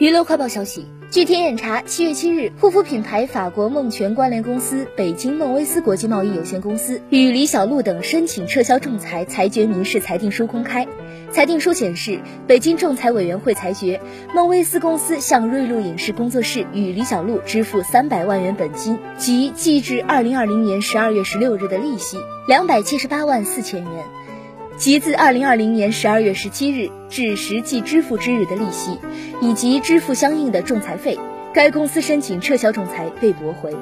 娱乐快报消息，据天眼查，七月七日，护肤品牌法国梦泉关联公司北京梦威斯国际贸易有限公司与李小璐等申请撤销仲裁，裁决民事裁定书公开。裁定书显示，北京仲裁委员会裁决梦威斯公司向瑞露影视工作室与李小璐支付三百万元本金及计至二零二零年十二月十六日的利息两百七十八万四千元。即自二零二零年十二月十七日至实际支付之日的利息，以及支付相应的仲裁费，该公司申请撤销仲裁被驳回。